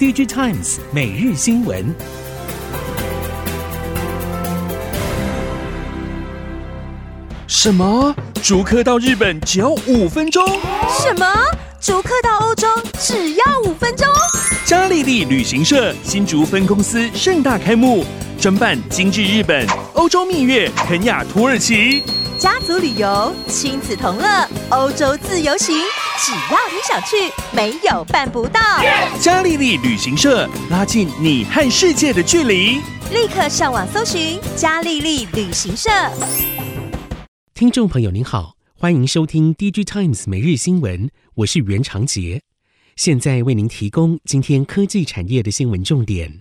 DG Times 每日新闻。什么？逐客到日本只要五分钟？什么？逐客到欧洲只要五分钟？嘉利利旅行社新竹分公司盛大开幕，专办精致日本、欧洲蜜月、肯亚、土耳其。家族旅游、亲子同乐、欧洲自由行，只要你想去，没有办不到。嘉丽丽旅行社拉近你和世界的距离。立刻上网搜寻嘉丽丽旅行社。听众朋友您好，欢迎收听 DG Times 每日新闻，我是袁长杰，现在为您提供今天科技产业的新闻重点。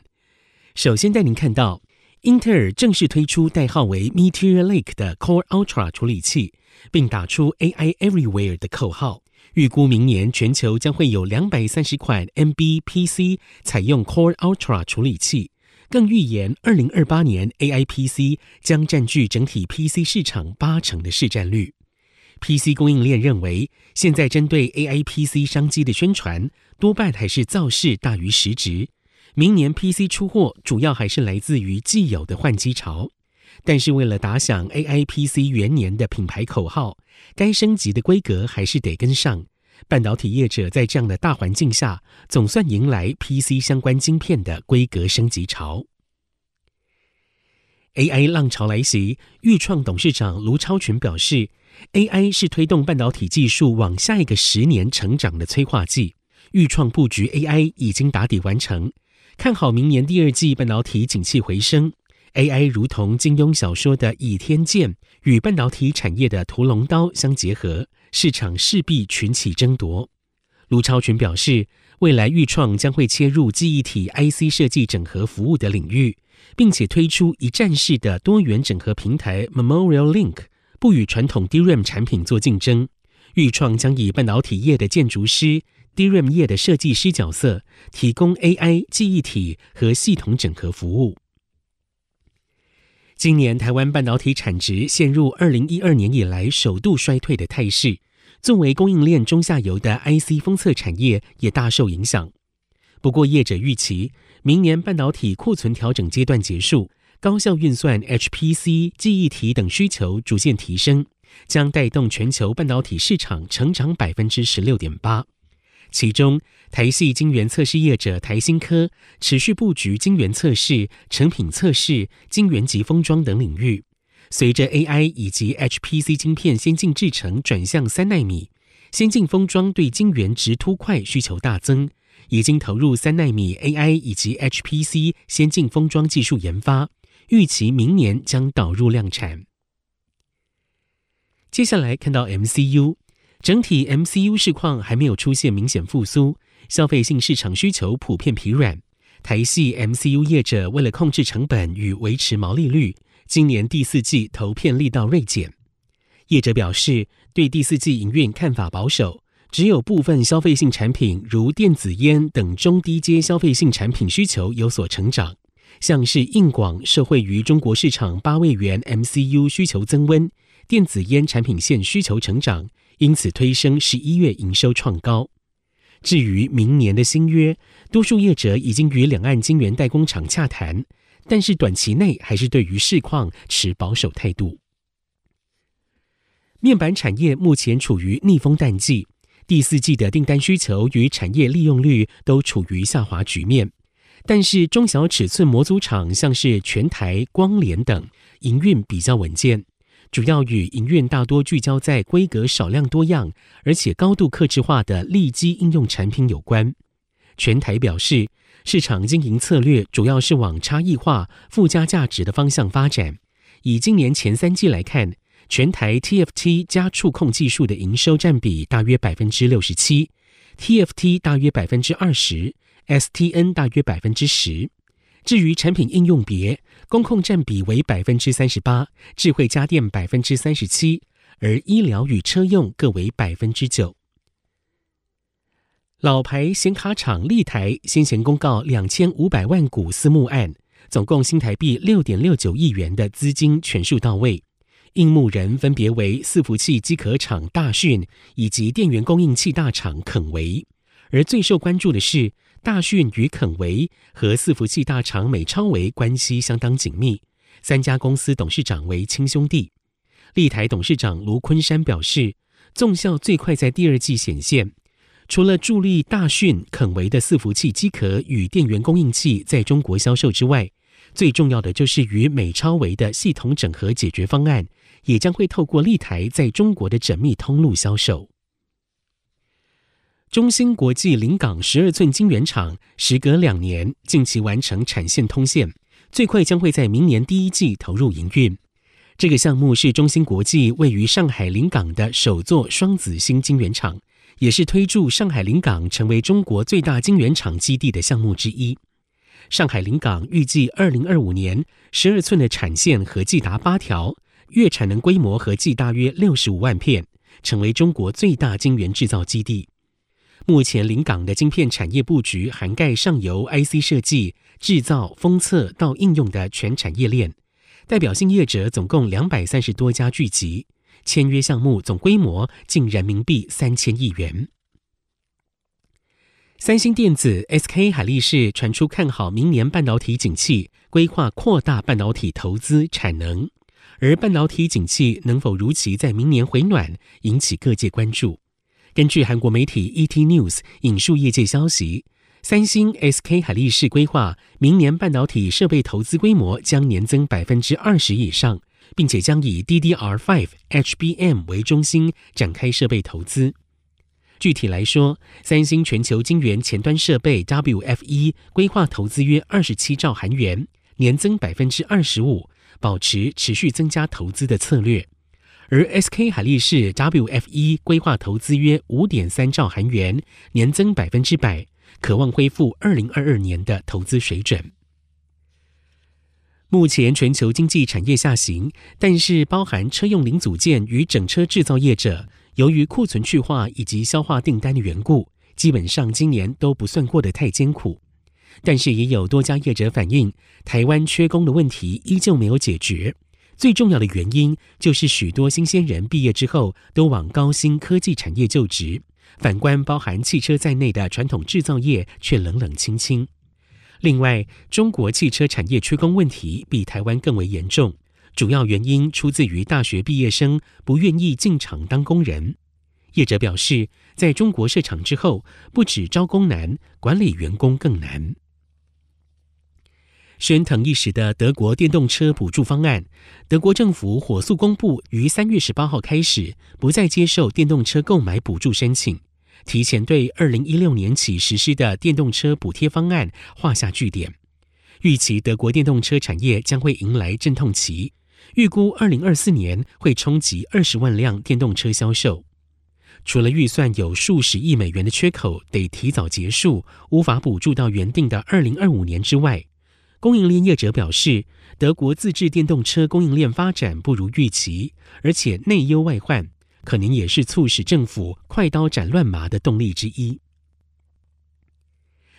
首先带您看到。英特尔正式推出代号为 Meteor Lake 的 Core Ultra 处理器，并打出 AI Everywhere 的口号。预估明年全球将会有两百三十款 MB PC 采用 Core Ultra 处理器，更预言二零二八年 AI PC 将占据整体 PC 市场八成的市占率。PC 供应链认为，现在针对 AI PC 商机的宣传，多半还是造势大于实质。明年 PC 出货主要还是来自于既有的换机潮，但是为了打响 AI PC 元年的品牌口号，该升级的规格还是得跟上。半导体业者在这样的大环境下，总算迎来 PC 相关晶片的规格升级潮。AI 浪潮来袭，钰创董事长卢超群表示，AI 是推动半导体技术往下一个十年成长的催化剂。钰创布局 AI 已经打底完成。看好明年第二季半导体景气回升，AI 如同金庸小说的倚天剑，与半导体产业的屠龙刀相结合，市场势必群起争夺。卢超群表示，未来钰创将会切入记忆体 IC 设计整合服务的领域，并且推出一站式的多元整合平台 Memorial Link，不与传统 DRAM 产品做竞争。钰创将以半导体业的建筑师。DRAM 业的设计师角色，提供 AI 记忆体和系统整合服务。今年台湾半导体产值陷入二零一二年以来首度衰退的态势，作为供应链中下游的 IC 封测产业也大受影响。不过业者预期，明年半导体库存调整阶段结束，高效运算 HPC 记忆体等需求逐渐提升，将带动全球半导体市场成长百分之十六点八。其中，台系晶圆测试业者台新科持续布局晶圆测试、成品测试、晶圆级封装等领域。随着 AI 以及 HPC 晶片先进制程转向三纳米，先进封装对晶圆直凸块需求大增，已经投入三纳米 AI 以及 HPC 先进封装技术研发，预期明年将导入量产。接下来看到 MCU。整体 MCU 市况还没有出现明显复苏，消费性市场需求普遍疲软。台系 MCU 业者为了控制成本与维持毛利率，今年第四季投片力道锐减。业者表示，对第四季营运看法保守，只有部分消费性产品，如电子烟等中低阶消费性产品需求有所成长，像是硬广社会于中国市场八位元 MCU 需求增温，电子烟产品线需求成长。因此推升十一月营收创高。至于明年的新约，多数业者已经与两岸晶圆代工厂洽谈，但是短期内还是对于市况持保守态度。面板产业目前处于逆风淡季，第四季的订单需求与产业利用率都处于下滑局面，但是中小尺寸模组厂像是全台、光联等营运比较稳健。主要与营运大多聚焦在规格少量多样，而且高度克制化的利基应用产品有关。全台表示，市场经营策略主要是往差异化、附加价值的方向发展。以今年前三季来看，全台 TFT 加触控技术的营收占比大约百分之六十七，TFT 大约百分之二十，STN 大约百分之十。至于产品应用别，工控占比为百分之三十八，智慧家电百分之三十七，而医疗与车用各为百分之九。老牌显卡厂立台先前公告两千五百万股私募案，总共新台币六点六九亿元的资金全数到位，应募人分别为伺服器机壳厂大讯以及电源供应器大厂肯维。而最受关注的是大讯与肯维和伺服器大厂美超维关系相当紧密，三家公司董事长为亲兄弟。立台董事长卢昆山表示，综效最快在第二季显现。除了助力大讯、肯维的伺服器机壳与电源供应器在中国销售之外，最重要的就是与美超维的系统整合解决方案，也将会透过立台在中国的缜密通路销售。中芯国际临港十二寸晶圆厂时隔两年，近期完成产线通线，最快将会在明年第一季投入营运。这个项目是中芯国际位于上海临港的首座双子星晶圆厂。也是推助上海临港成为中国最大晶圆厂基地的项目之一。上海临港预计二零二五年十二寸的产线合计达八条，月产能规模合计大约六十五万片，成为中国最大晶圆制造基地。目前临港的晶片产业布局涵盖上游 IC 设计、制造、封测到应用的全产业链，代表性业者总共两百三十多家聚集。签约项目总规模近人民币三千亿元。三星电子、SK 海力士传出看好明年半导体景气，规划扩大半导体投资产能。而半导体景气能否如期在明年回暖，引起各界关注。根据韩国媒体 ET News 引述业界消息，三星、SK 海力士规划明年半导体设备投资规模将年增百分之二十以上。并且将以 DDR5 HBM 为中心展开设备投资。具体来说，三星全球晶圆前端设备 WFE 规划投资约二十七兆韩元，年增百分之二十五，保持持续增加投资的策略。而 SK 海力士 WFE 规划投资约五点三兆韩元，年增百分之百，可望恢复二零二二年的投资水准。目前全球经济产业下行，但是包含车用零组件与整车制造业者，由于库存去化以及消化订单的缘故，基本上今年都不算过得太艰苦。但是也有多家业者反映，台湾缺工的问题依旧没有解决。最重要的原因就是许多新鲜人毕业之后都往高新科技产业就职，反观包含汽车在内的传统制造业却冷冷清清。另外，中国汽车产业缺工问题比台湾更为严重，主要原因出自于大学毕业生不愿意进厂当工人。业者表示，在中国设厂之后，不止招工难，管理员工更难。喧腾一时的德国电动车补助方案，德国政府火速公布，于三月十八号开始不再接受电动车购买补助申请。提前对二零一六年起实施的电动车补贴方案画下句点，预期德国电动车产业将会迎来阵痛期，预估二零二四年会冲击二十万辆电动车销售。除了预算有数十亿美元的缺口得提早结束，无法补助到原定的二零二五年之外，供应链业者表示，德国自制电动车供应链发展不如预期，而且内忧外患。可能也是促使政府快刀斩乱麻的动力之一。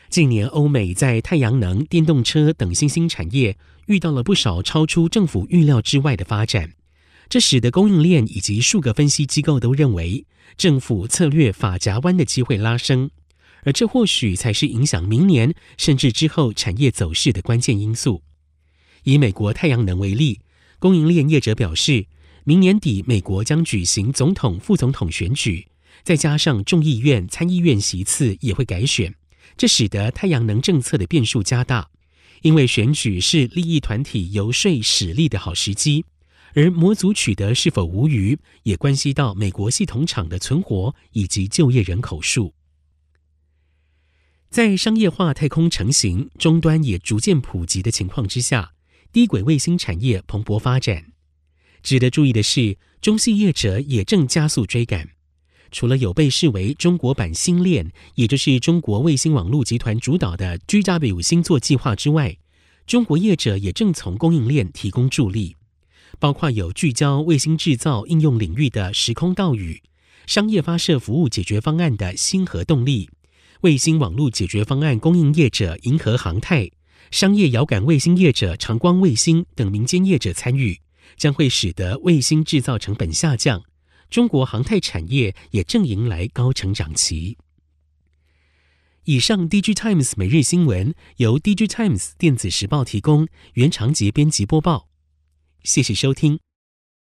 近年，欧美在太阳能、电动车等新兴产业遇到了不少超出政府预料之外的发展，这使得供应链以及数个分析机构都认为，政府策略法夹弯的机会拉升，而这或许才是影响明年甚至之后产业走势的关键因素。以美国太阳能为例，供应链业者表示，明年底，美国将举行总统、副总统选举，再加上众议院、参议院席次也会改选，这使得太阳能政策的变数加大。因为选举是利益团体游说使力的好时机，而模组取得是否无虞，也关系到美国系统厂的存活以及就业人口数。在商业化太空成型、终端也逐渐普及的情况之下，低轨卫星产业蓬勃发展。值得注意的是，中系业者也正加速追赶。除了有被视为中国版星链，也就是中国卫星网络集团主导的 GW 星座计划之外，中国业者也正从供应链提供助力，包括有聚焦卫星制造应用领域的时空岛屿、商业发射服务解决方案的星河动力、卫星网络解决方案供应业者银河航太、商业遥感卫星业者长光卫星等民间业者参与。将会使得卫星制造成本下降，中国航太产业也正迎来高成长期。以上 DG Times 每日新闻由 DG Times 电子时报提供，原长节编辑播报。谢谢收听。